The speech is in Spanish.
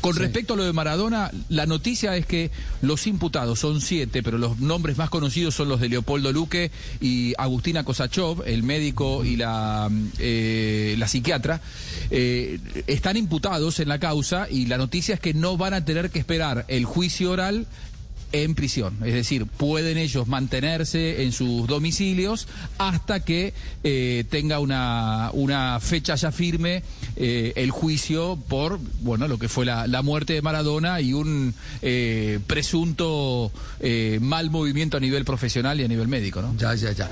Con respecto a lo de Maradona, la noticia es que los imputados son siete, pero los nombres más conocidos son los de Leopoldo Luque y Agustina Kosachov, el médico y la, eh, la psiquiatra. Eh, están imputados en la causa y la noticia es que no van a tener que esperar el juicio oral en prisión. Es decir, pueden ellos mantenerse en sus domicilios hasta que eh, tenga una, una fecha ya firme eh, el juicio por bueno lo que fue la, la muerte de Maradona y un eh, presunto mal movimiento a nivel profesional y a nivel médico. ¿no? Ya, ya, ya.